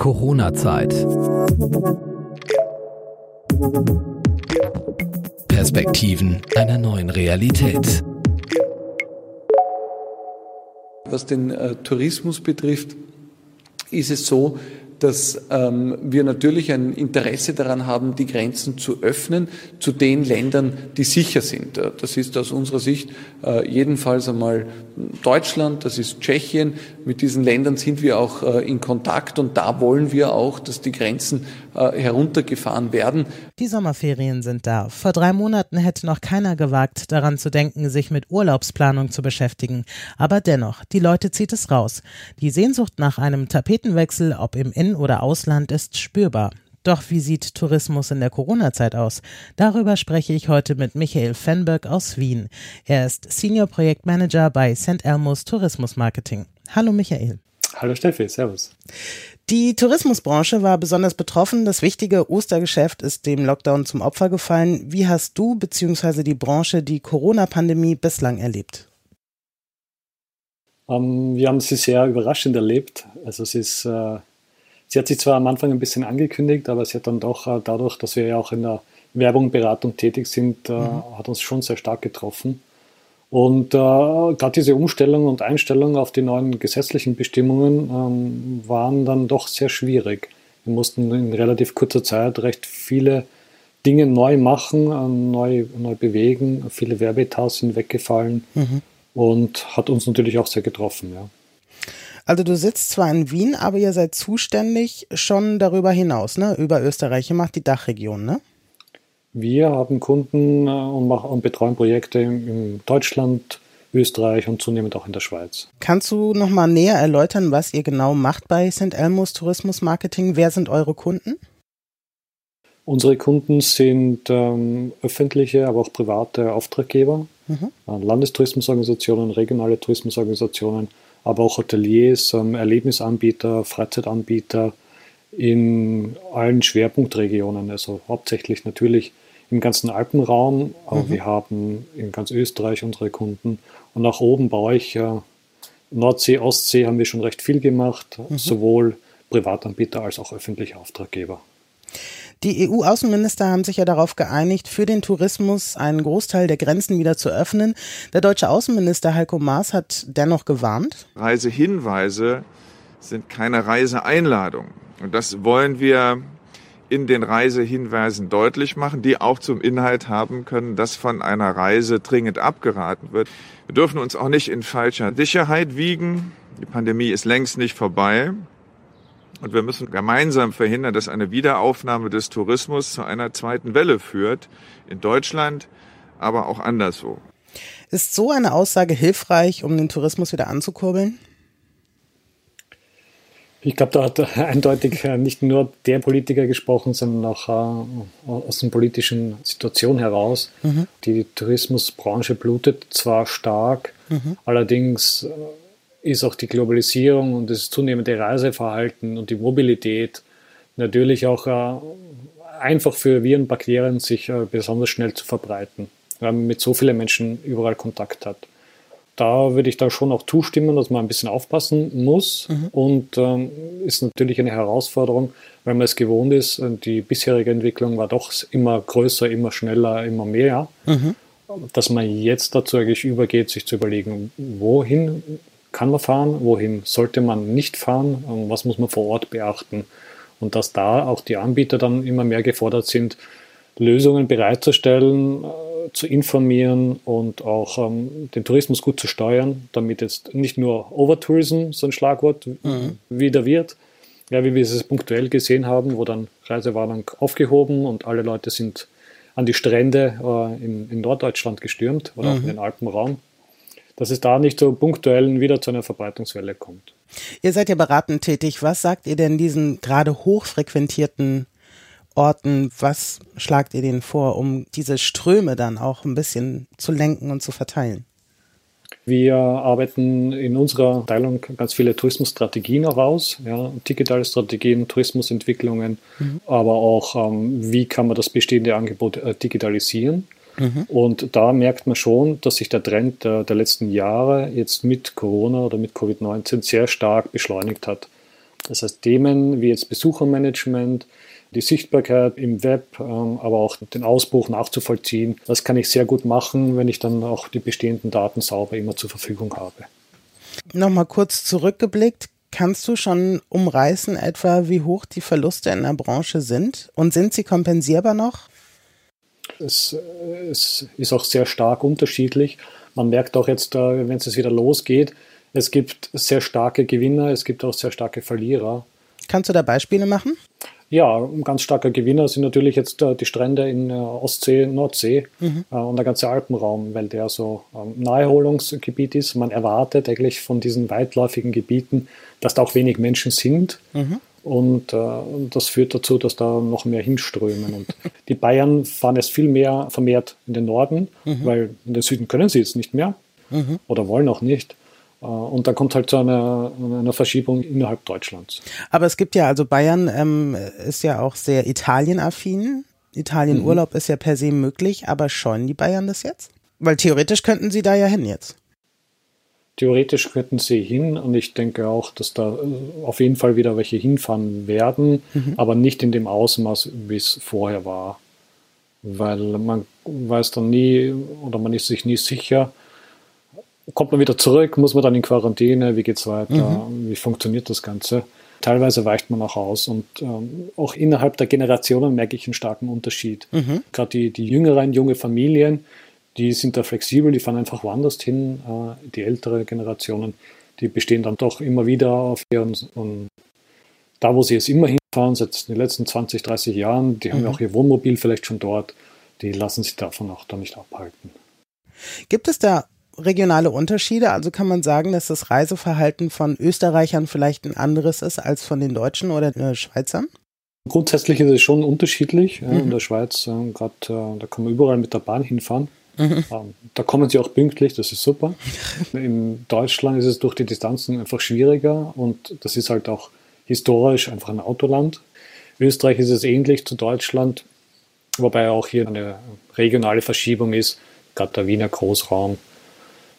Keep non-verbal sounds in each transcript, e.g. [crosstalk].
Corona-Zeit. Perspektiven einer neuen Realität. Was den äh, Tourismus betrifft, ist es so, dass ähm, wir natürlich ein Interesse daran haben, die Grenzen zu öffnen zu den Ländern, die sicher sind. Äh, das ist aus unserer Sicht äh, jedenfalls einmal Deutschland, das ist Tschechien. Mit diesen Ländern sind wir auch äh, in Kontakt und da wollen wir auch, dass die Grenzen heruntergefahren werden. Die Sommerferien sind da. Vor drei Monaten hätte noch keiner gewagt, daran zu denken, sich mit Urlaubsplanung zu beschäftigen. Aber dennoch, die Leute zieht es raus. Die Sehnsucht nach einem Tapetenwechsel, ob im In- oder Ausland, ist spürbar. Doch wie sieht Tourismus in der Corona-Zeit aus? Darüber spreche ich heute mit Michael Fenberg aus Wien. Er ist Senior Projektmanager bei St. Elmo's Tourismus Marketing. Hallo Michael. Hallo Steffi, Servus. Die Tourismusbranche war besonders betroffen. Das wichtige Ostergeschäft ist dem Lockdown zum Opfer gefallen. Wie hast du bzw. die Branche die Corona-Pandemie bislang erlebt? Um, ähm, wir haben sie sehr überraschend erlebt. Also es ist, äh, sie hat sich zwar am Anfang ein bisschen angekündigt, aber sie hat dann doch äh, dadurch, dass wir ja auch in der Werbung, Beratung tätig sind, äh, mhm. hat uns schon sehr stark getroffen. Und äh, gerade diese Umstellung und Einstellung auf die neuen gesetzlichen Bestimmungen ähm, waren dann doch sehr schwierig. Wir mussten in relativ kurzer Zeit recht viele Dinge neu machen, äh, neu, neu bewegen. Viele Werbeetats sind weggefallen mhm. und hat uns natürlich auch sehr getroffen. Ja. Also du sitzt zwar in Wien, aber ihr seid zuständig schon darüber hinaus, ne? Über Österreich. Ihr macht die Dachregion, ne? Wir haben Kunden äh, und, machen, und betreuen Projekte in Deutschland, Österreich und zunehmend auch in der Schweiz. Kannst du noch mal näher erläutern, was ihr genau macht bei St. Elmo's Tourismus Marketing? Wer sind eure Kunden? Unsere Kunden sind ähm, öffentliche, aber auch private Auftraggeber, mhm. äh, Landestourismusorganisationen, regionale Tourismusorganisationen, aber auch Hoteliers, ähm, Erlebnisanbieter, Freizeitanbieter, in allen Schwerpunktregionen, also hauptsächlich natürlich im ganzen Alpenraum, aber mhm. wir haben in ganz Österreich unsere Kunden und auch oben bei euch, äh, Nordsee, Ostsee, haben wir schon recht viel gemacht, mhm. sowohl Privatanbieter als auch öffentliche Auftraggeber. Die EU-Außenminister haben sich ja darauf geeinigt, für den Tourismus einen Großteil der Grenzen wieder zu öffnen. Der deutsche Außenminister Heiko Maas hat dennoch gewarnt. Reisehinweise sind keine Reiseeinladung. Und das wollen wir in den Reisehinweisen deutlich machen, die auch zum Inhalt haben können, dass von einer Reise dringend abgeraten wird. Wir dürfen uns auch nicht in falscher Sicherheit wiegen. Die Pandemie ist längst nicht vorbei. Und wir müssen gemeinsam verhindern, dass eine Wiederaufnahme des Tourismus zu einer zweiten Welle führt. In Deutschland, aber auch anderswo. Ist so eine Aussage hilfreich, um den Tourismus wieder anzukurbeln? Ich glaube, da hat [laughs] eindeutig äh, nicht nur der Politiker gesprochen, sondern auch äh, aus der politischen Situation heraus. Mhm. Die Tourismusbranche blutet zwar stark, mhm. allerdings äh, ist auch die Globalisierung und das zunehmende Reiseverhalten und die Mobilität natürlich auch einfach für Viren, Bakterien sich besonders schnell zu verbreiten, weil man mit so vielen Menschen überall Kontakt hat da würde ich da schon auch zustimmen, dass man ein bisschen aufpassen muss. Mhm. Und ähm, ist natürlich eine Herausforderung, weil man es gewohnt ist. Die bisherige Entwicklung war doch immer größer, immer schneller, immer mehr. Mhm. Dass man jetzt dazu eigentlich übergeht, sich zu überlegen, wohin kann man fahren, wohin sollte man nicht fahren, was muss man vor Ort beachten. Und dass da auch die Anbieter dann immer mehr gefordert sind, Lösungen bereitzustellen, zu informieren und auch ähm, den Tourismus gut zu steuern, damit jetzt nicht nur Overtourism so ein Schlagwort mhm. wieder wird, ja, wie wir es punktuell gesehen haben, wo dann Reisewarnung aufgehoben und alle Leute sind an die Strände äh, in, in, Norddeutschland gestürmt oder mhm. auch in mhm. den Alpenraum, dass es da nicht so punktuell wieder zu einer Verbreitungswelle kommt. Ihr seid ja beratend tätig. Was sagt ihr denn diesen gerade hochfrequentierten Orten, was schlagt ihr denen vor, um diese Ströme dann auch ein bisschen zu lenken und zu verteilen? Wir arbeiten in unserer Abteilung ganz viele Tourismusstrategien heraus, ja, digitale Strategien, Tourismusentwicklungen, mhm. aber auch, ähm, wie kann man das bestehende Angebot äh, digitalisieren. Mhm. Und da merkt man schon, dass sich der Trend der, der letzten Jahre jetzt mit Corona oder mit Covid-19 sehr stark beschleunigt hat. Das heißt Themen wie jetzt Besuchermanagement, die Sichtbarkeit im Web, ähm, aber auch den Ausbruch nachzuvollziehen. Das kann ich sehr gut machen, wenn ich dann auch die bestehenden Daten sauber immer zur Verfügung habe. Nochmal kurz zurückgeblickt. Kannst du schon umreißen etwa, wie hoch die Verluste in der Branche sind? Und sind sie kompensierbar noch? Es, es ist auch sehr stark unterschiedlich. Man merkt auch jetzt, äh, wenn es wieder losgeht, es gibt sehr starke Gewinner, es gibt auch sehr starke Verlierer. Kannst du da Beispiele machen? Ja, ein ganz starker Gewinner sind natürlich jetzt äh, die Strände in äh, Ostsee, Nordsee mhm. äh, und der ganze Alpenraum, weil der so ein ähm, Naherholungsgebiet ist. Man erwartet eigentlich von diesen weitläufigen Gebieten, dass da auch wenig Menschen sind. Mhm. Und äh, das führt dazu, dass da noch mehr hinströmen. Und [laughs] die Bayern fahren jetzt viel mehr vermehrt in den Norden, mhm. weil in den Süden können sie es nicht mehr mhm. oder wollen auch nicht. Äh, und dann kommt halt zu einer, einer, Verschiebung innerhalb Deutschlands. Aber es gibt ja, also Bayern ähm, ist ja auch sehr Italienaffin. Italienurlaub mhm. ist ja per se möglich, aber scheuen die Bayern das jetzt? Weil theoretisch könnten sie da ja hin jetzt. Theoretisch könnten sie hin und ich denke auch, dass da äh, auf jeden Fall wieder welche hinfahren werden, mhm. aber nicht in dem Ausmaß, wie es vorher war. Weil man weiß dann nie oder man ist sich nie sicher, kommt man wieder zurück, muss man dann in Quarantäne, wie geht es weiter, mhm. wie funktioniert das Ganze. Teilweise weicht man auch aus und ähm, auch innerhalb der Generationen merke ich einen starken Unterschied. Mhm. Gerade die, die jüngeren, junge Familien, die sind da flexibel, die fahren einfach woanders hin. Äh, die ältere Generationen, die bestehen dann doch immer wieder auf ihren, und da wo sie es immer hinfahren, seit den letzten 20, 30 Jahren, die mhm. haben ja auch ihr Wohnmobil vielleicht schon dort, die lassen sich davon auch da nicht abhalten. Gibt es da regionale Unterschiede? Also kann man sagen, dass das Reiseverhalten von Österreichern vielleicht ein anderes ist als von den Deutschen oder den Schweizern? Grundsätzlich ist es schon unterschiedlich. Mhm. in der Schweiz, äh, gerade äh, da kann man überall mit der Bahn hinfahren. Mhm. Ähm, da kommen sie auch pünktlich, das ist super. [laughs] In Deutschland ist es durch die Distanzen einfach schwieriger und das ist halt auch historisch einfach ein Autoland. Österreich ist es ähnlich zu Deutschland, wobei auch hier eine regionale Verschiebung ist, gerade der Wiener Großraum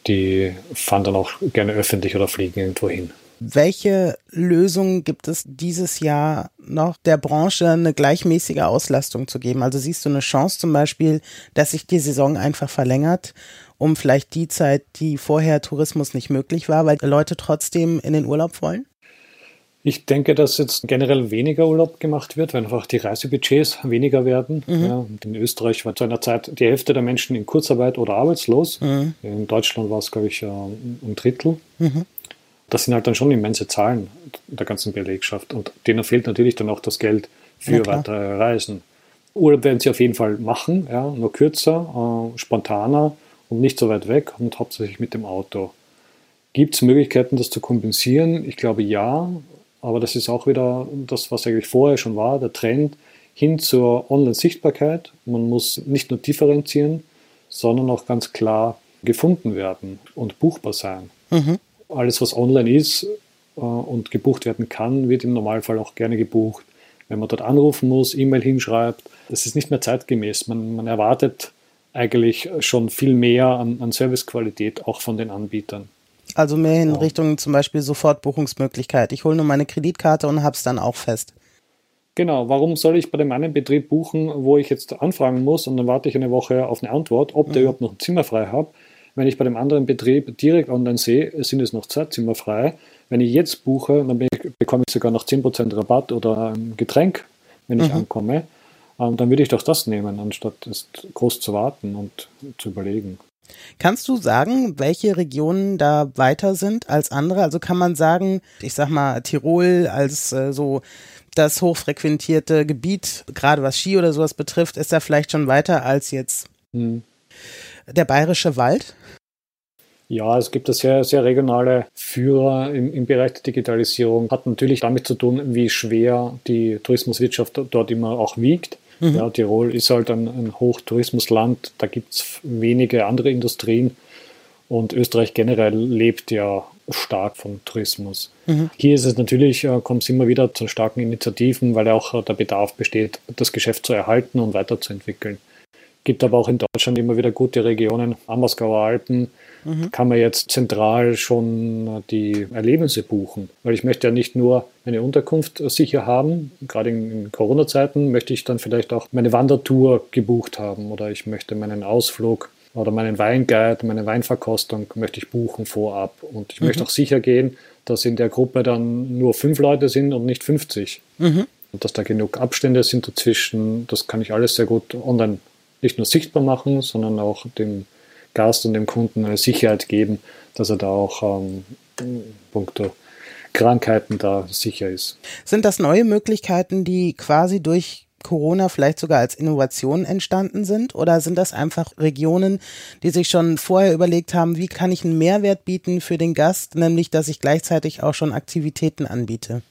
die fahren dann auch gerne öffentlich oder fliegen irgendwo hin. Welche Lösungen gibt es dieses Jahr noch der Branche eine gleichmäßige Auslastung zu geben? Also siehst du eine Chance zum Beispiel, dass sich die Saison einfach verlängert, um vielleicht die Zeit, die vorher Tourismus nicht möglich war, weil Leute trotzdem in den Urlaub wollen? Ich denke, dass jetzt generell weniger Urlaub gemacht wird, weil einfach die Reisebudgets weniger werden. Mhm. Ja, in Österreich war zu einer Zeit die Hälfte der Menschen in Kurzarbeit oder arbeitslos. Mhm. In Deutschland war es, glaube ich, ein Drittel. Mhm. Das sind halt dann schon immense Zahlen der ganzen Belegschaft. Und denen fehlt natürlich dann auch das Geld für weitere Reisen. Urlaub werden sie auf jeden Fall machen, ja, nur kürzer, äh, spontaner und nicht so weit weg und hauptsächlich mit dem Auto. Gibt es Möglichkeiten, das zu kompensieren? Ich glaube ja. Aber das ist auch wieder das, was eigentlich vorher schon war, der Trend hin zur Online-Sichtbarkeit. Man muss nicht nur differenzieren, sondern auch ganz klar gefunden werden und buchbar sein. Mhm. Alles, was online ist äh, und gebucht werden kann, wird im Normalfall auch gerne gebucht. Wenn man dort anrufen muss, E-Mail hinschreibt, das ist nicht mehr zeitgemäß. Man, man erwartet eigentlich schon viel mehr an, an Servicequalität auch von den Anbietern. Also mehr in Richtung zum Beispiel Sofortbuchungsmöglichkeit. Ich hole nur meine Kreditkarte und habe es dann auch fest. Genau, warum soll ich bei dem einen Betrieb buchen, wo ich jetzt anfragen muss und dann warte ich eine Woche auf eine Antwort, ob der mhm. überhaupt noch ein Zimmer frei hat? Wenn ich bei dem anderen Betrieb direkt online sehe, sind es noch zwei Zimmer frei. Wenn ich jetzt buche, dann bekomme ich sogar noch 10% Rabatt oder ein Getränk, wenn ich mhm. ankomme. Ähm, dann würde ich doch das nehmen, anstatt groß zu warten und zu überlegen. Kannst du sagen, welche Regionen da weiter sind als andere? Also kann man sagen, ich sag mal, Tirol als äh, so das hochfrequentierte Gebiet, gerade was Ski oder sowas betrifft, ist da vielleicht schon weiter als jetzt hm. der bayerische Wald? Ja, es gibt da sehr, sehr regionale Führer im, im Bereich der Digitalisierung. Hat natürlich damit zu tun, wie schwer die Tourismuswirtschaft dort immer auch wiegt. Mhm. Ja, Tirol ist halt ein, ein Hochtourismusland, da gibt es wenige andere Industrien und Österreich generell lebt ja stark vom Tourismus. Mhm. Hier ist es natürlich, äh, kommt es immer wieder zu starken Initiativen, weil auch äh, der Bedarf besteht, das Geschäft zu erhalten und weiterzuentwickeln. Gibt aber auch in Deutschland immer wieder gute Regionen, Ammersgauer Alpen, mhm. kann man jetzt zentral schon die Erlebnisse buchen. Weil ich möchte ja nicht nur eine Unterkunft sicher haben, gerade in, Corona-Zeiten möchte ich dann vielleicht auch meine Wandertour gebucht haben oder ich möchte meinen Ausflug oder meinen Weinguide, meine Weinverkostung möchte ich buchen vorab. Und ich mhm. möchte auch sicher gehen, dass in der Gruppe dann nur fünf Leute sind und nicht 50. Mhm. Und dass da genug Abstände sind dazwischen, das kann ich alles sehr gut online nicht nur sichtbar machen, sondern auch dem Gast und dem Kunden eine Sicherheit geben, dass er da auch ähm, punkto Krankheiten da sicher ist. Sind das neue Möglichkeiten, die quasi durch Corona vielleicht sogar als Innovation entstanden sind? Oder sind das einfach Regionen, die sich schon vorher überlegt haben, wie kann ich einen Mehrwert bieten für den Gast, nämlich dass ich gleichzeitig auch schon Aktivitäten anbiete?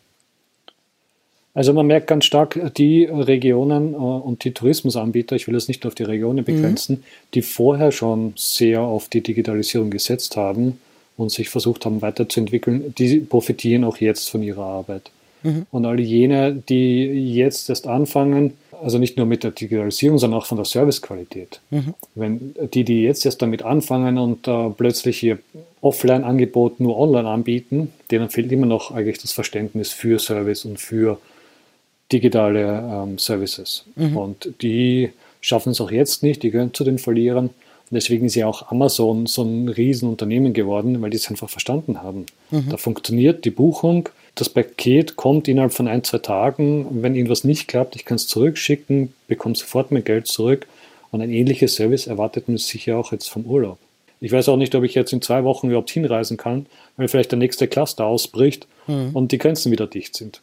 Also man merkt ganz stark die Regionen äh, und die Tourismusanbieter, ich will es nicht nur auf die Regionen begrenzen, mhm. die vorher schon sehr auf die Digitalisierung gesetzt haben und sich versucht haben weiterzuentwickeln, die profitieren auch jetzt von ihrer Arbeit. Mhm. Und alle jene, die jetzt erst anfangen, also nicht nur mit der Digitalisierung, sondern auch von der Servicequalität. Mhm. Wenn die, die jetzt erst damit anfangen und äh, plötzlich ihr Offline-Angebot nur online anbieten, denen fehlt immer noch eigentlich das Verständnis für Service und für digitale ähm, Services. Mhm. Und die schaffen es auch jetzt nicht, die gehören zu den Verlierern. Und deswegen ist ja auch Amazon so ein Riesenunternehmen geworden, weil die es einfach verstanden haben. Mhm. Da funktioniert die Buchung, das Paket kommt innerhalb von ein, zwei Tagen. Wenn irgendwas nicht klappt, ich kann es zurückschicken, bekomme sofort mein Geld zurück. Und ein ähnliches Service erwartet man sicher auch jetzt vom Urlaub. Ich weiß auch nicht, ob ich jetzt in zwei Wochen überhaupt hinreisen kann, weil vielleicht der nächste Cluster ausbricht mhm. und die Grenzen wieder dicht sind.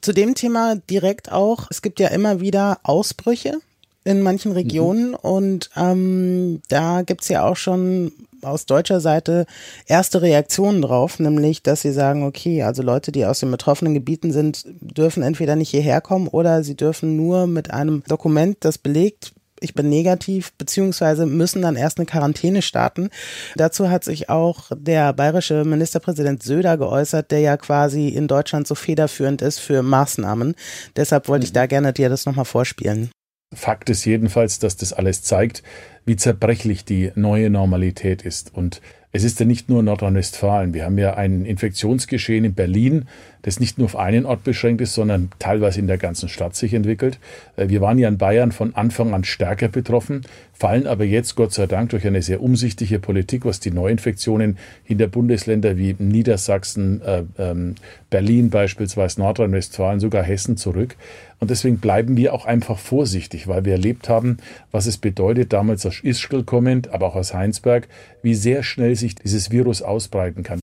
Zu dem Thema direkt auch, es gibt ja immer wieder Ausbrüche in manchen Regionen mhm. und ähm, da gibt's ja auch schon aus deutscher Seite erste Reaktionen drauf, nämlich dass sie sagen, okay, also Leute, die aus den betroffenen Gebieten sind, dürfen entweder nicht hierher kommen oder sie dürfen nur mit einem Dokument, das belegt, ich bin negativ, beziehungsweise müssen dann erst eine Quarantäne starten. Dazu hat sich auch der bayerische Ministerpräsident Söder geäußert, der ja quasi in Deutschland so federführend ist für Maßnahmen. Deshalb wollte ich da gerne dir das nochmal vorspielen. Fakt ist jedenfalls, dass das alles zeigt, wie zerbrechlich die neue Normalität ist. Und es ist ja nicht nur Nordrhein-Westfalen. Wir haben ja ein Infektionsgeschehen in Berlin, das nicht nur auf einen Ort beschränkt ist, sondern teilweise in der ganzen Stadt sich entwickelt. Äh, wir waren ja in Bayern von Anfang an stärker betroffen, fallen aber jetzt Gott sei Dank durch eine sehr umsichtige Politik, was die Neuinfektionen in der Bundesländer wie Niedersachsen, äh, ähm, Berlin beispielsweise, Nordrhein-Westfalen, sogar Hessen zurück. Und deswegen bleiben wir auch einfach vorsichtig, weil wir erlebt haben, was es bedeutet, damals aus Ischgl kommend, aber auch aus Heinsberg, wie sehr schnell sich dieses Virus ausbreiten kann.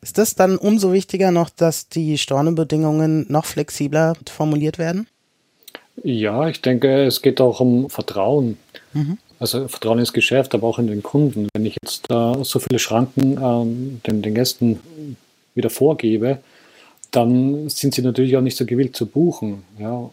Ist das dann umso wichtiger noch, dass die Stornobedingungen noch flexibler formuliert werden? Ja, ich denke, es geht auch um Vertrauen. Mhm. Also Vertrauen ins Geschäft, aber auch in den Kunden. Wenn ich jetzt äh, so viele Schranken ähm, den, den Gästen wieder vorgebe, dann sind sie natürlich auch nicht so gewillt zu buchen. Ja.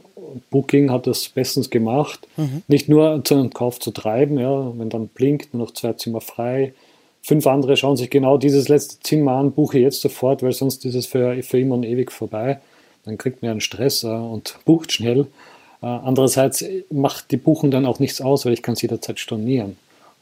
Booking hat das bestens gemacht, mhm. nicht nur zu einem Kauf zu treiben, ja, wenn dann blinkt, nur noch zwei Zimmer frei, Fünf andere schauen sich genau dieses letzte Zimmer an, buche jetzt sofort, weil sonst ist es für, für immer und ewig vorbei. Dann kriegt man einen Stress äh, und bucht schnell. Äh, andererseits macht die Buchung dann auch nichts aus, weil ich kann es jederzeit stornieren.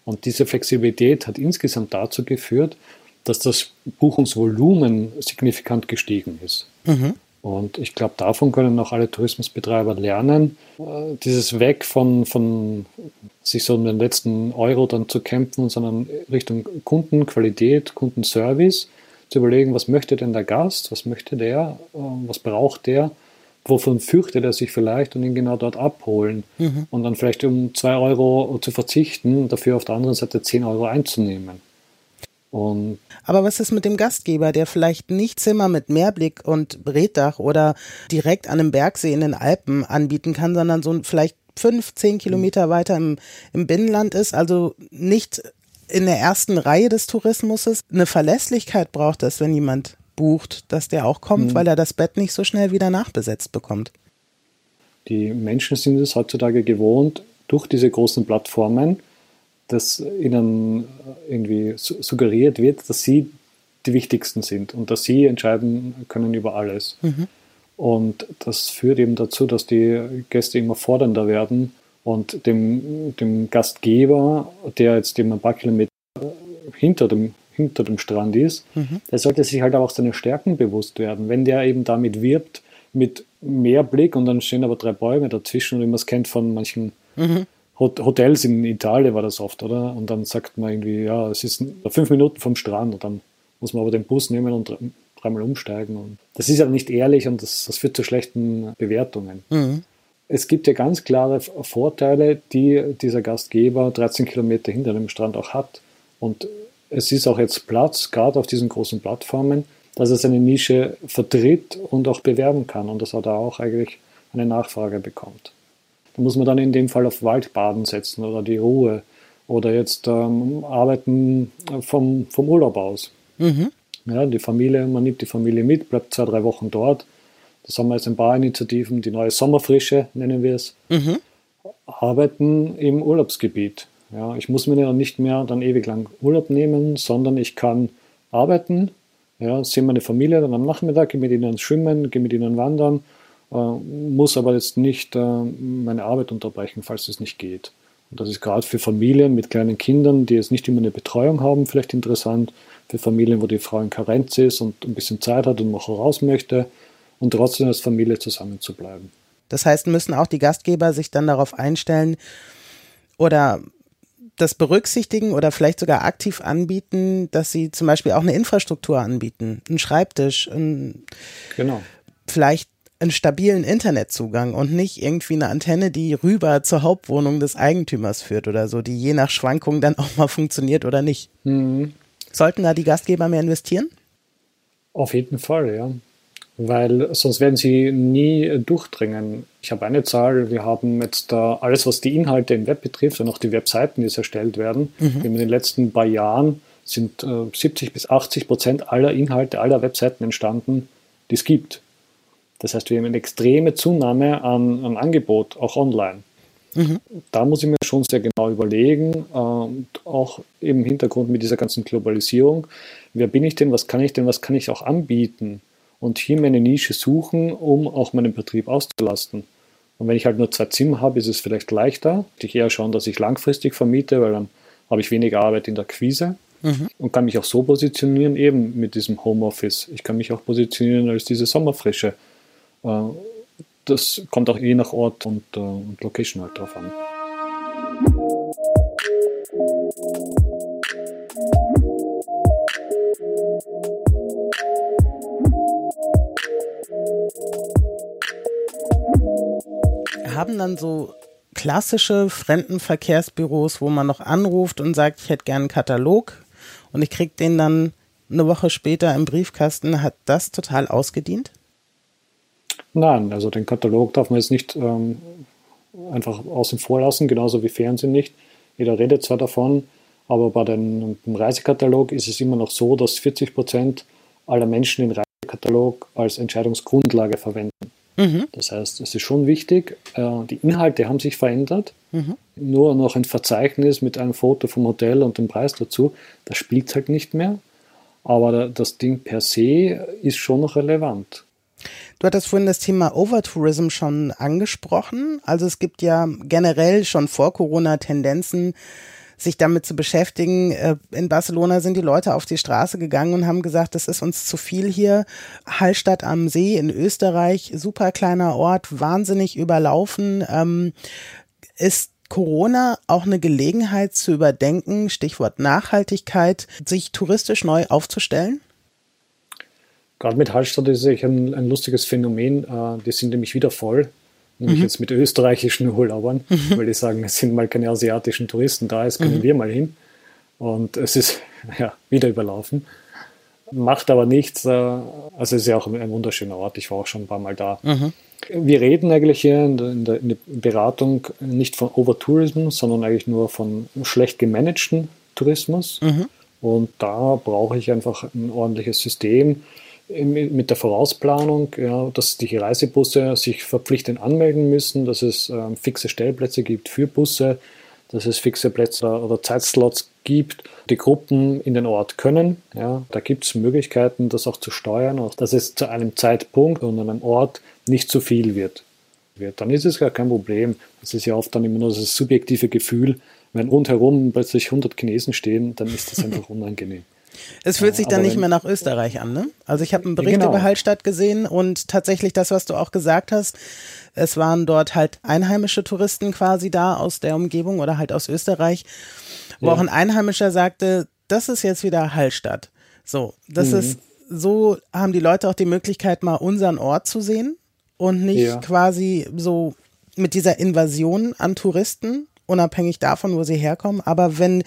Und diese Flexibilität hat insgesamt dazu geführt, dass das Buchungsvolumen signifikant gestiegen ist. Mhm. Und ich glaube, davon können auch alle Tourismusbetreiber lernen, äh, dieses Weg von, von sich so um den letzten Euro dann zu kämpfen, sondern Richtung Kundenqualität, Kundenservice, zu überlegen, was möchte denn der Gast, was möchte der, äh, was braucht der, wovon fürchtet er sich vielleicht und ihn genau dort abholen mhm. und dann vielleicht um zwei Euro zu verzichten, dafür auf der anderen Seite zehn Euro einzunehmen. Und Aber was ist mit dem Gastgeber, der vielleicht nicht Zimmer mit Meerblick und Reddach oder direkt an einem Bergsee in den Alpen anbieten kann, sondern so vielleicht fünf, zehn Kilometer weiter im, im Binnenland ist, also nicht in der ersten Reihe des Tourismus eine Verlässlichkeit braucht das, wenn jemand bucht, dass der auch kommt, mhm. weil er das Bett nicht so schnell wieder nachbesetzt bekommt. Die Menschen sind es heutzutage gewohnt, durch diese großen Plattformen dass ihnen irgendwie suggeriert wird, dass sie die wichtigsten sind und dass sie entscheiden können über alles. Mhm. Und das führt eben dazu, dass die Gäste immer fordernder werden und dem, dem Gastgeber, der jetzt eben ein paar Kilometer hinter dem, hinter dem Strand ist, mhm. der sollte sich halt auch seine Stärken bewusst werden. Wenn der eben damit wirbt, mit mehr Blick und dann stehen aber drei Bäume dazwischen, wie man es kennt von manchen mhm. Hotels in Italien war das oft, oder? Und dann sagt man irgendwie, ja, es ist fünf Minuten vom Strand und dann muss man aber den Bus nehmen und dreimal umsteigen. Und das ist ja nicht ehrlich und das, das führt zu schlechten Bewertungen. Mhm. Es gibt ja ganz klare Vorteile, die dieser Gastgeber 13 Kilometer hinter dem Strand auch hat. Und es ist auch jetzt Platz, gerade auf diesen großen Plattformen, dass er seine Nische vertritt und auch bewerben kann und dass er da auch eigentlich eine Nachfrage bekommt. Da muss man dann in dem Fall auf Waldbaden setzen oder die Ruhe oder jetzt ähm, Arbeiten vom, vom Urlaub aus. Mhm. Ja, die Familie, man nimmt die Familie mit, bleibt zwei, drei Wochen dort das haben wir jetzt ein paar Initiativen, die neue Sommerfrische nennen wir es, mhm. arbeiten im Urlaubsgebiet. Ja, ich muss mir ja nicht mehr dann ewig lang Urlaub nehmen, sondern ich kann arbeiten, ja, sehe meine Familie dann am Nachmittag, gehe mit ihnen schwimmen, gehe mit ihnen wandern, äh, muss aber jetzt nicht äh, meine Arbeit unterbrechen, falls es nicht geht. Und das ist gerade für Familien mit kleinen Kindern, die jetzt nicht immer eine Betreuung haben, vielleicht interessant. Für Familien, wo die Frau in Karenz ist und ein bisschen Zeit hat und noch raus möchte, und trotzdem als Familie zusammenzubleiben. Das heißt, müssen auch die Gastgeber sich dann darauf einstellen oder das berücksichtigen oder vielleicht sogar aktiv anbieten, dass sie zum Beispiel auch eine Infrastruktur anbieten, einen Schreibtisch, einen, genau. vielleicht einen stabilen Internetzugang und nicht irgendwie eine Antenne, die rüber zur Hauptwohnung des Eigentümers führt oder so, die je nach Schwankung dann auch mal funktioniert oder nicht. Mhm. Sollten da die Gastgeber mehr investieren? Auf jeden Fall, ja weil sonst werden sie nie durchdringen. Ich habe eine Zahl, wir haben jetzt da alles, was die Inhalte im Web betrifft und auch die Webseiten, die erstellt werden, mhm. in den letzten paar Jahren sind äh, 70 bis 80 Prozent aller Inhalte, aller Webseiten entstanden, die es gibt. Das heißt, wir haben eine extreme Zunahme an, an Angebot, auch online. Mhm. Da muss ich mir schon sehr genau überlegen, äh, auch im Hintergrund mit dieser ganzen Globalisierung, wer bin ich denn, was kann ich denn, was kann ich auch anbieten? Und hier meine Nische suchen, um auch meinen Betrieb auszulasten. Und wenn ich halt nur zwei Zimmer habe, ist es vielleicht leichter. Ich eher schauen, dass ich langfristig vermiete, weil dann habe ich weniger Arbeit in der Quise mhm. und kann mich auch so positionieren, eben mit diesem Homeoffice. Ich kann mich auch positionieren als diese Sommerfrische. Äh, das kommt auch je nach Ort und, äh, und Location halt drauf an. Haben dann so klassische Fremdenverkehrsbüros, wo man noch anruft und sagt, ich hätte gern einen Katalog und ich kriege den dann eine Woche später im Briefkasten. Hat das total ausgedient? Nein, also den Katalog darf man jetzt nicht ähm, einfach außen vor lassen, genauso wie Fernsehen nicht. Jeder redet zwar davon, aber bei dem Reisekatalog ist es immer noch so, dass 40 Prozent aller Menschen den Reisekatalog als Entscheidungsgrundlage verwenden. Mhm. Das heißt, es ist schon wichtig, äh, die Inhalte haben sich verändert. Mhm. Nur noch ein Verzeichnis mit einem Foto vom Hotel und dem Preis dazu, das spielt halt nicht mehr. Aber das Ding per se ist schon noch relevant. Du hattest vorhin das Thema Overtourism schon angesprochen. Also es gibt ja generell schon vor Corona Tendenzen, sich damit zu beschäftigen. Äh, in Barcelona sind die Leute auf die Straße gegangen und haben gesagt, das ist uns zu viel hier. Hallstatt am See in Österreich, super kleiner Ort, wahnsinnig überlaufen. Ähm, ist Corona auch eine Gelegenheit zu überdenken, Stichwort Nachhaltigkeit, sich touristisch neu aufzustellen? Gerade mit Hallstatt ist es ein, ein lustiges Phänomen. Äh, die sind nämlich wieder voll nämlich mhm. jetzt mit österreichischen Urlaubern, mhm. weil die sagen, es sind mal keine asiatischen Touristen da, jetzt können mhm. wir mal hin. Und es ist [laughs] ja wieder überlaufen. Macht aber nichts. Äh, also es ist ja auch ein wunderschöner Ort. Ich war auch schon ein paar Mal da. Mhm. Wir reden eigentlich hier in der, in der, Beratung nicht von Overtourism, sondern eigentlich nur von schlecht gemanagten Tourismus. Mhm. Und da brauche ich einfach ein ordentliches System, mit der Vorausplanung, ja, dass die Reisebusse sich verpflichtend anmelden müssen, dass es ähm, fixe Stellplätze gibt für Busse, dass es fixe Plätze oder Zeitslots gibt, die Gruppen in den Ort können. Ja, da gibt es Möglichkeiten, das auch zu steuern, auch dass es zu einem Zeitpunkt und an einem Ort nicht zu viel wird. Dann ist es gar kein Problem. Das ist ja oft dann immer nur das subjektive Gefühl, Wenn rundherum plötzlich 100 Chinesen stehen, dann ist das einfach [laughs] unangenehm. Es fühlt sich dann nicht mehr nach Österreich an, ne? Also ich habe einen Bericht genau. über Hallstatt gesehen und tatsächlich das, was du auch gesagt hast, es waren dort halt einheimische Touristen quasi da aus der Umgebung oder halt aus Österreich, wo ja. auch ein Einheimischer sagte, das ist jetzt wieder Hallstatt. So, das mhm. ist, so haben die Leute auch die Möglichkeit, mal unseren Ort zu sehen und nicht ja. quasi so mit dieser Invasion an Touristen, unabhängig davon, wo sie herkommen. Aber wenn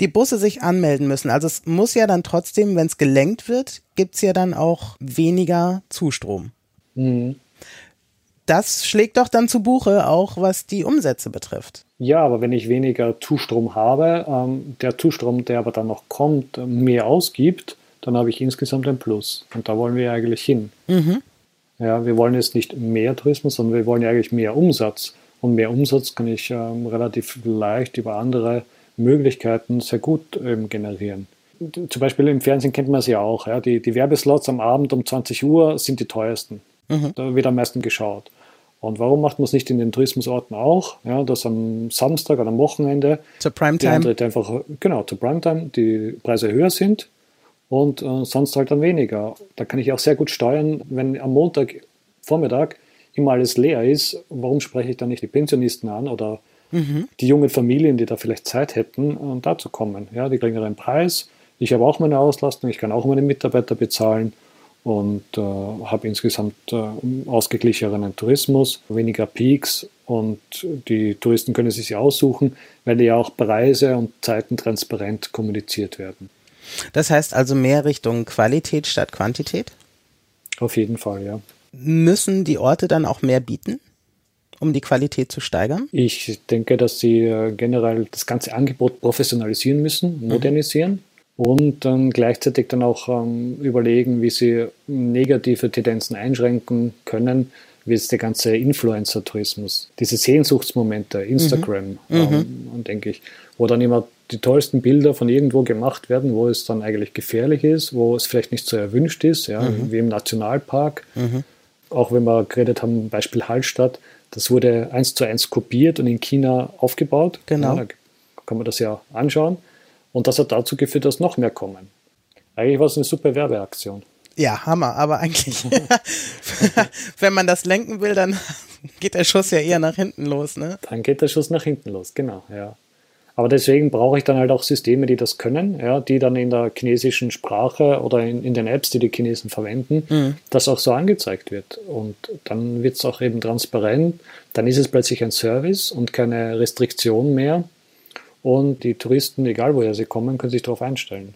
die Busse sich anmelden müssen. Also es muss ja dann trotzdem, wenn es gelenkt wird, gibt es ja dann auch weniger Zustrom. Mhm. Das schlägt doch dann zu Buche, auch was die Umsätze betrifft. Ja, aber wenn ich weniger Zustrom habe, ähm, der Zustrom, der aber dann noch kommt, mehr ausgibt, dann habe ich insgesamt ein Plus. Und da wollen wir eigentlich hin. Mhm. Ja, wir wollen jetzt nicht mehr Tourismus, sondern wir wollen ja eigentlich mehr Umsatz. Und mehr Umsatz kann ich ähm, relativ leicht über andere Möglichkeiten sehr gut ähm, generieren. Zum Beispiel im Fernsehen kennt man es ja auch. Ja? Die, die Werbeslots am Abend um 20 Uhr sind die teuersten. Mhm. Da wird am meisten geschaut. Und warum macht man es nicht in den Tourismusorten auch? Ja, dass am Samstag oder am Wochenende zur Primetime einfach genau zur Primetime die Preise höher sind und äh, sonst halt dann weniger. Da kann ich auch sehr gut steuern, wenn am Montag Vormittag immer alles leer ist. Warum spreche ich dann nicht die Pensionisten an oder mhm. die jungen Familien, die da vielleicht Zeit hätten, äh, da zu kommen. Ja, die kriegen einen Preis. Ich habe auch meine Auslastung, ich kann auch meine Mitarbeiter bezahlen und äh, habe insgesamt äh, ausgeglichenen Tourismus, weniger Peaks und die Touristen können sich aussuchen, weil ja auch Preise und Zeiten transparent kommuniziert werden. Das heißt also mehr Richtung Qualität statt Quantität? Auf jeden Fall, ja. Müssen die Orte dann auch mehr bieten? Um die Qualität zu steigern? Ich denke, dass sie äh, generell das ganze Angebot professionalisieren müssen, mhm. modernisieren. Mhm. Und dann gleichzeitig dann auch ähm, überlegen, wie sie negative Tendenzen einschränken können, wie jetzt der ganze Influencer-Tourismus, diese Sehnsuchtsmomente, Instagram, mhm. ähm, mhm. denke ich, wo dann immer die tollsten Bilder von irgendwo gemacht werden, wo es dann eigentlich gefährlich ist, wo es vielleicht nicht so erwünscht ist, ja, mhm. wie im Nationalpark. Mhm. Auch wenn wir geredet haben, Beispiel Hallstatt, das wurde eins zu eins kopiert und in China aufgebaut. Genau. Ja, da kann man das ja anschauen. Und das hat dazu geführt, dass noch mehr kommen. Eigentlich war es eine super Werbeaktion. Ja, Hammer. Aber eigentlich, [laughs] wenn man das lenken will, dann [laughs] geht der Schuss ja eher nach hinten los, ne? Dann geht der Schuss nach hinten los, genau, ja. Aber deswegen brauche ich dann halt auch Systeme, die das können, ja, die dann in der chinesischen Sprache oder in, in den Apps, die die Chinesen verwenden, mhm. das auch so angezeigt wird. Und dann wird es auch eben transparent. Dann ist es plötzlich ein Service und keine Restriktion mehr. Und die Touristen, egal woher sie kommen, können sich darauf einstellen.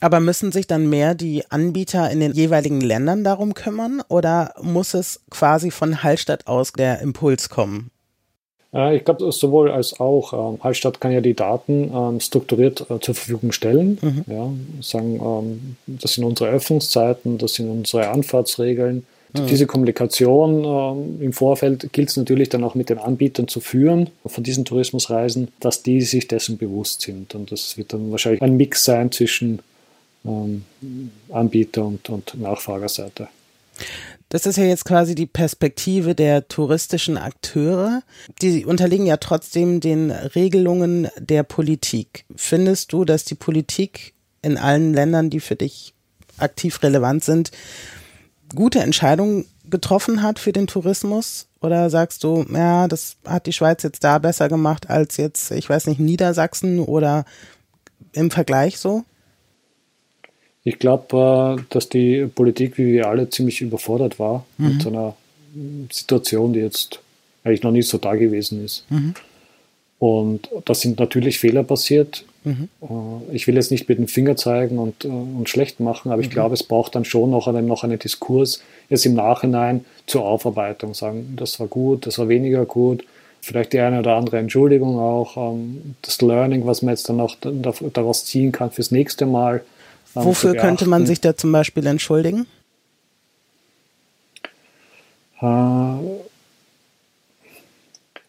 Aber müssen sich dann mehr die Anbieter in den jeweiligen Ländern darum kümmern oder muss es quasi von Hallstatt aus der Impuls kommen? Äh, ich glaube, sowohl als auch. Ähm, Hallstatt kann ja die Daten ähm, strukturiert äh, zur Verfügung stellen. Mhm. Ja, sagen, ähm, das sind unsere Öffnungszeiten, das sind unsere Anfahrtsregeln. Mhm. Diese Kommunikation im Vorfeld gilt es natürlich dann auch mit den Anbietern zu führen von diesen Tourismusreisen, dass die sich dessen bewusst sind. Und das wird dann wahrscheinlich ein Mix sein zwischen Anbieter und, und Nachfragerseite. Das ist ja jetzt quasi die Perspektive der touristischen Akteure. Die unterliegen ja trotzdem den Regelungen der Politik. Findest du, dass die Politik in allen Ländern, die für dich aktiv relevant sind, gute Entscheidungen getroffen hat für den Tourismus? Oder sagst du, ja, das hat die Schweiz jetzt da besser gemacht als jetzt, ich weiß nicht, Niedersachsen oder im Vergleich so? Ich glaube, äh, dass die Politik, wie wir alle, ziemlich überfordert war mhm. mit so einer Situation, die jetzt eigentlich noch nicht so da gewesen ist. Mhm. Und da sind natürlich Fehler passiert. Mhm. Äh, ich will jetzt nicht mit dem Finger zeigen und, äh, und schlecht machen, aber ich mhm. glaube, es braucht dann schon noch einen, noch einen Diskurs, jetzt im Nachhinein zur Aufarbeitung sagen, das war gut, das war weniger gut, vielleicht die eine oder andere Entschuldigung auch, ähm, das Learning, was man jetzt dann noch daraus ziehen kann fürs nächste Mal. Wofür könnte man sich da zum Beispiel entschuldigen?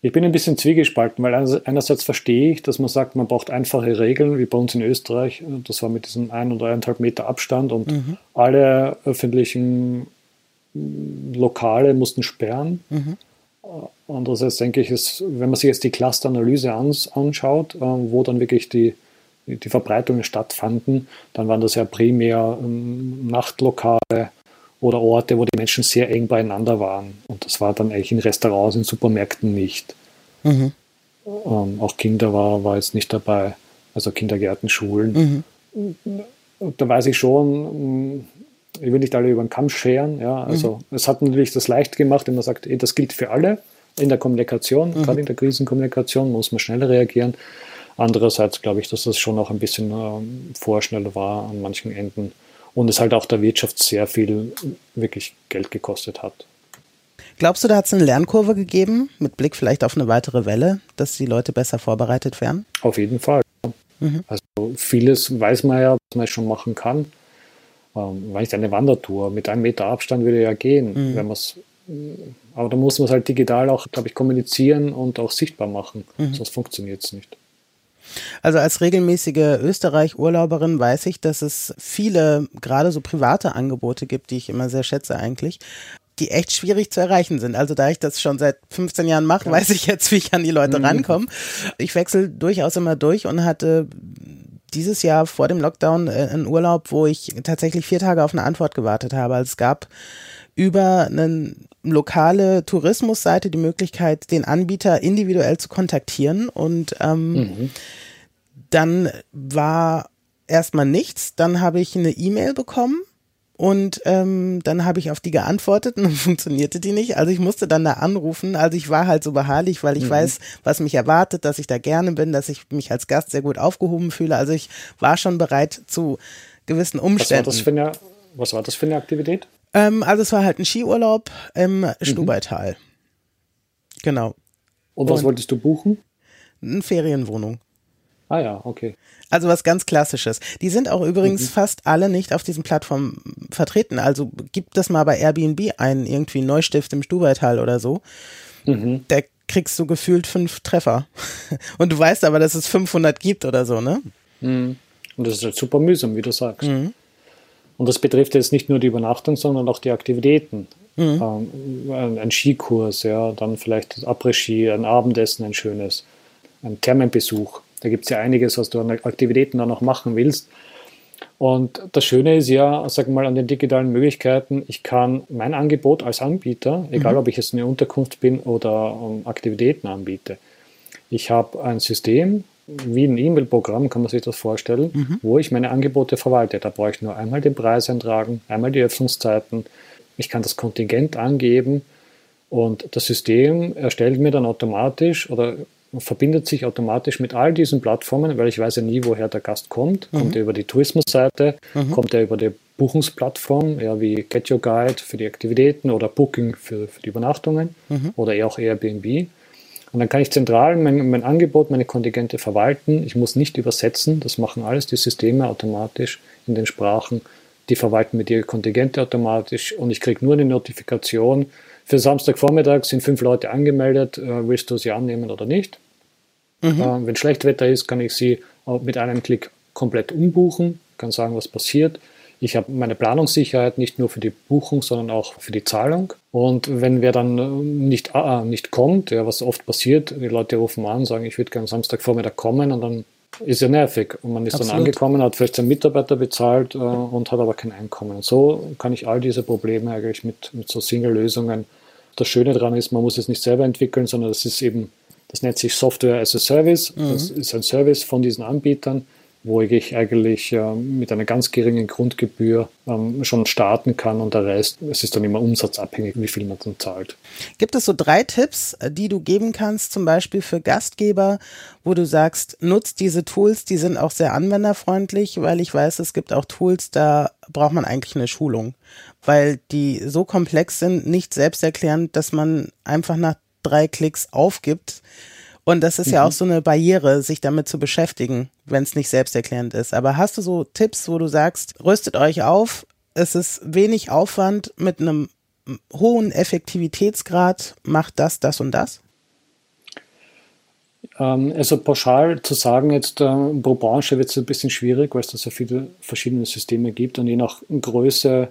Ich bin ein bisschen zwiegespalten, weil einerseits verstehe ich, dass man sagt, man braucht einfache Regeln, wie bei uns in Österreich. Das war mit diesem ein oder eineinhalb Meter Abstand und mhm. alle öffentlichen Lokale mussten sperren. Mhm. Andererseits denke ich, ist, wenn man sich jetzt die Clusteranalyse anschaut, äh, wo dann wirklich die, die Verbreitungen stattfanden, dann waren das ja primär ähm, Nachtlokale oder Orte, wo die Menschen sehr eng beieinander waren. Und das war dann eigentlich in Restaurants, in Supermärkten nicht. Mhm. Ähm, auch Kinder war, war jetzt nicht dabei, also Kindergärten, Schulen. Mhm. Da weiß ich schon, ich will nicht alle über den Kamm scheren. Ja, also mhm. es hat natürlich das leicht gemacht, wenn man sagt, ey, das gilt für alle in der Kommunikation, mhm. gerade in der Krisenkommunikation muss man schnell reagieren. Andererseits glaube ich, dass das schon auch ein bisschen ähm, vorschnell war an manchen Enden und es halt auch der Wirtschaft sehr viel wirklich Geld gekostet hat. Glaubst du, da hat es eine Lernkurve gegeben, mit Blick vielleicht auf eine weitere Welle, dass die Leute besser vorbereitet wären? Auf jeden Fall. Mhm. Also vieles weiß man ja, was man schon machen kann. Ähm, war nicht eine Wandertour. Mit einem Meter Abstand würde ja gehen, mhm. wenn man aber da muss man es halt digital auch, glaube ich, kommunizieren und auch sichtbar machen. Mhm. Sonst funktioniert es nicht. Also als regelmäßige Österreich-Urlauberin weiß ich, dass es viele, gerade so private Angebote gibt, die ich immer sehr schätze eigentlich, die echt schwierig zu erreichen sind. Also da ich das schon seit 15 Jahren mache, ja. weiß ich jetzt, wie ich an die Leute mhm. rankomme. Ich wechsle durchaus immer durch und hatte dieses Jahr vor dem Lockdown äh, einen Urlaub, wo ich tatsächlich vier Tage auf eine Antwort gewartet habe. Also es gab über eine lokale Tourismusseite die Möglichkeit, den Anbieter individuell zu kontaktieren und ähm, mhm. dann war erstmal nichts. Dann habe ich eine E-Mail bekommen und ähm, dann habe ich auf die geantwortet und [laughs] dann funktionierte die nicht. Also ich musste dann da anrufen. Also ich war halt so beharrlich, weil ich mhm. weiß, was mich erwartet, dass ich da gerne bin, dass ich mich als Gast sehr gut aufgehoben fühle. Also ich war schon bereit zu gewissen Umständen. Was war das für eine, was war das für eine Aktivität? Ähm, also es war halt ein Skiurlaub im mhm. Stubaital. Genau. Und was und wolltest du buchen? Eine Ferienwohnung. Ah ja, okay. Also was ganz Klassisches. Die sind auch übrigens mhm. fast alle nicht auf diesen Plattformen vertreten. Also gibt das mal bei Airbnb ein, irgendwie Neustift im Stubaital oder so. Mhm. Da kriegst du gefühlt fünf Treffer. [laughs] Und du weißt aber, dass es 500 gibt oder so, ne? Mhm. Und das ist halt super mühsam, wie du sagst. Mhm. Und das betrifft jetzt nicht nur die Übernachtung, sondern auch die Aktivitäten. Mhm. Ähm, ein Skikurs, ja, dann vielleicht Après-Ski, ein Abendessen, ein schönes, ein Thermenbesuch. Da gibt es ja einiges, was du an Aktivitäten dann noch machen willst. Und das Schöne ist ja, sag mal, an den digitalen Möglichkeiten, ich kann mein Angebot als Anbieter, egal mhm. ob ich jetzt eine Unterkunft bin oder um, Aktivitäten anbiete, ich habe ein System, wie ein E-Mail-Programm, kann man sich das vorstellen, mhm. wo ich meine Angebote verwalte. Da brauche ich nur einmal den Preis eintragen, einmal die Öffnungszeiten. Ich kann das Kontingent angeben und das System erstellt mir dann automatisch oder verbindet sich automatisch mit all diesen Plattformen, weil ich weiß ja nie, woher der Gast kommt. Mhm. Kommt er über die Tourismusseite, mhm. kommt er über die Buchungsplattform, ja, wie Get Your Guide für die Aktivitäten oder Booking für, für die Übernachtungen mhm. oder eher auch Airbnb. Und dann kann ich zentral mein, mein, Angebot, meine Kontingente verwalten. Ich muss nicht übersetzen, das machen alles die Systeme automatisch in den Sprachen. Die verwalten mit ihre Kontingente automatisch und ich kriege nur eine Notifikation, für Samstagvormittag sind fünf Leute angemeldet. Äh, willst du sie annehmen oder nicht? Mhm. Äh, wenn Schlechtwetter ist, kann ich sie mit einem Klick komplett umbuchen, kann sagen, was passiert. Ich habe meine Planungssicherheit nicht nur für die Buchung, sondern auch für die Zahlung. Und wenn wer dann äh, nicht, äh, nicht kommt, ja, was oft passiert, die Leute rufen an, sagen, ich würde gerne Samstagvormittag kommen und dann ist ja nervig. Und man ist Absolut. dann angekommen, hat vielleicht seinen Mitarbeiter bezahlt äh, und hat aber kein Einkommen. Und so kann ich all diese Probleme eigentlich mit, mit so Single-Lösungen das Schöne daran ist, man muss es nicht selber entwickeln, sondern das ist eben, das nennt sich Software as a Service. Mhm. Das ist ein Service von diesen Anbietern, wo ich eigentlich äh, mit einer ganz geringen Grundgebühr ähm, schon starten kann und der Rest, es ist dann immer umsatzabhängig, wie viel man dann zahlt. Gibt es so drei Tipps, die du geben kannst, zum Beispiel für Gastgeber, wo du sagst, nutzt diese Tools, die sind auch sehr anwenderfreundlich, weil ich weiß, es gibt auch Tools, da braucht man eigentlich eine Schulung weil die so komplex sind, nicht selbsterklärend, dass man einfach nach drei Klicks aufgibt. Und das ist mhm. ja auch so eine Barriere, sich damit zu beschäftigen, wenn es nicht selbsterklärend ist. Aber hast du so Tipps, wo du sagst, rüstet euch auf, es ist wenig Aufwand mit einem hohen Effektivitätsgrad, macht das, das und das? Ähm, also pauschal zu sagen, jetzt äh, pro Branche wird es ein bisschen schwierig, weil es da so viele verschiedene Systeme gibt und je nach Größe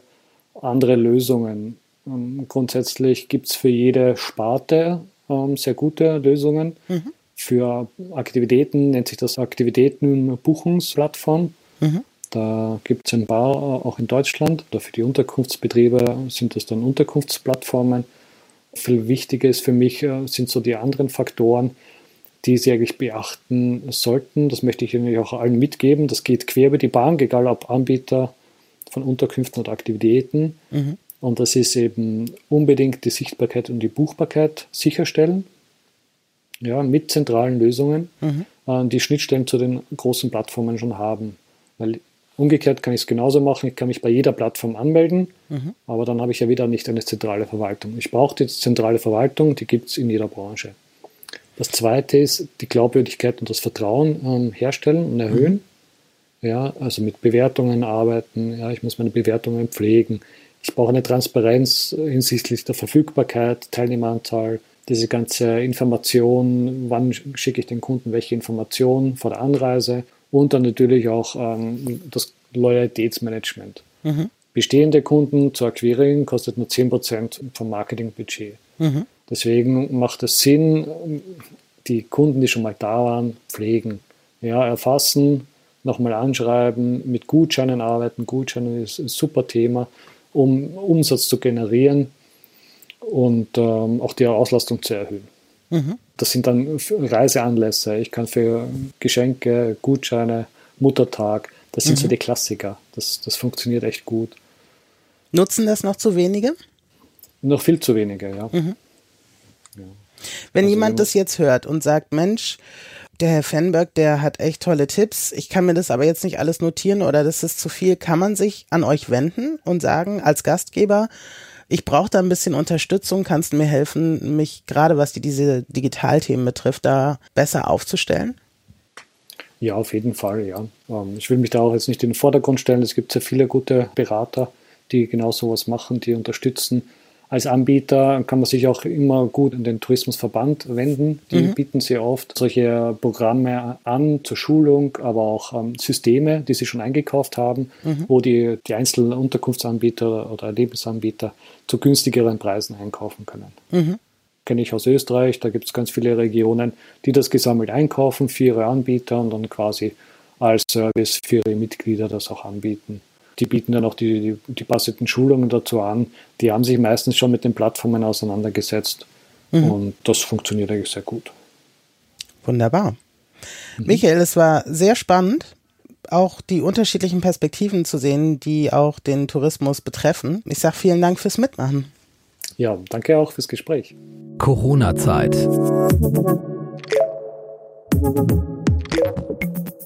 andere Lösungen. Ähm, grundsätzlich gibt es für jede Sparte ähm, sehr gute Lösungen. Mhm. Für Aktivitäten nennt sich das Aktivitätenbuchungsplattform. Mhm. Da gibt es ein paar auch in Deutschland. Oder für die Unterkunftsbetriebe sind das dann Unterkunftsplattformen. Viel wichtiger ist für mich äh, sind so die anderen Faktoren, die Sie eigentlich beachten sollten. Das möchte ich Ihnen auch allen mitgeben. Das geht quer über die Bank, egal ob Anbieter von Unterkünften oder Aktivitäten. Mhm. Und das ist eben unbedingt die Sichtbarkeit und die Buchbarkeit sicherstellen. Ja, mit zentralen Lösungen, mhm. Äh, die Schnittstellen zu den großen Plattformen schon haben. Weil Umgekehrt kann ich es genauso machen. Ich kann mich bei jeder Plattform anmelden, mhm. aber dann habe ich ja wieder nicht eine zentrale Verwaltung. Ich brauche die zentrale Verwaltung, die gibt es in jeder Branche. Das zweite ist die Glaubwürdigkeit und das Vertrauen ähm, herstellen und erhöhen. Mhm. Ja, also mit Bewertungen arbeiten. Ja, ich muss meine Bewertungen pflegen. Ich brauche eine Transparenz hinsichtlich der Verfügbarkeit, Teilnehmeranzahl, diese ganze Information, wann schicke ich den Kunden welche Informationen vor der Anreise und dann natürlich auch ähm, das Loyalitätsmanagement. Mhm. Bestehende Kunden zu akquirieren kostet nur 10% vom Marketingbudget. Mhm. Deswegen macht es Sinn, die Kunden, die schon mal da waren, pflegen. Ja, erfassen, nochmal anschreiben, mit Gutscheinen arbeiten. Gutscheine ist ein super Thema, um Umsatz zu generieren und ähm, auch die Auslastung zu erhöhen. Mhm. Das sind dann Reiseanlässe. Ich kann für Geschenke, Gutscheine, Muttertag, das sind mhm. so die Klassiker. Das, das funktioniert echt gut. Nutzen das noch zu wenige? Noch viel zu wenige, ja. Mhm. ja. Wenn also jemand das jetzt hört und sagt, Mensch, der Herr Fenberg, der hat echt tolle Tipps. Ich kann mir das aber jetzt nicht alles notieren oder das ist zu viel. Kann man sich an euch wenden und sagen, als Gastgeber, ich brauche da ein bisschen Unterstützung. Kannst du mir helfen, mich gerade was die, diese Digitalthemen betrifft, da besser aufzustellen? Ja, auf jeden Fall, ja. Ähm, ich will mich da auch jetzt nicht in den Vordergrund stellen. Es gibt sehr viele gute Berater, die genau sowas machen, die unterstützen. Als Anbieter kann man sich auch immer gut an den Tourismusverband wenden. Die mhm. bieten sehr oft solche Programme an zur Schulung, aber auch ähm, Systeme, die sie schon eingekauft haben, mhm. wo die, die einzelnen Unterkunftsanbieter oder Lebensanbieter zu günstigeren Preisen einkaufen können. Mhm. Kenne ich aus Österreich, da gibt es ganz viele Regionen, die das gesammelt einkaufen für ihre Anbieter und dann quasi als Service für ihre Mitglieder das auch anbieten die bieten dann auch die, die, die passenden Schulungen dazu an. Die haben sich meistens schon mit den Plattformen auseinandergesetzt. Mhm. Und das funktioniert eigentlich sehr gut. Wunderbar. Mhm. Michael, es war sehr spannend, auch die unterschiedlichen Perspektiven zu sehen, die auch den Tourismus betreffen. Ich sage vielen Dank fürs Mitmachen. Ja, danke auch fürs Gespräch. Corona-Zeit.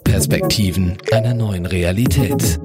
Perspektiven einer neuen Realität.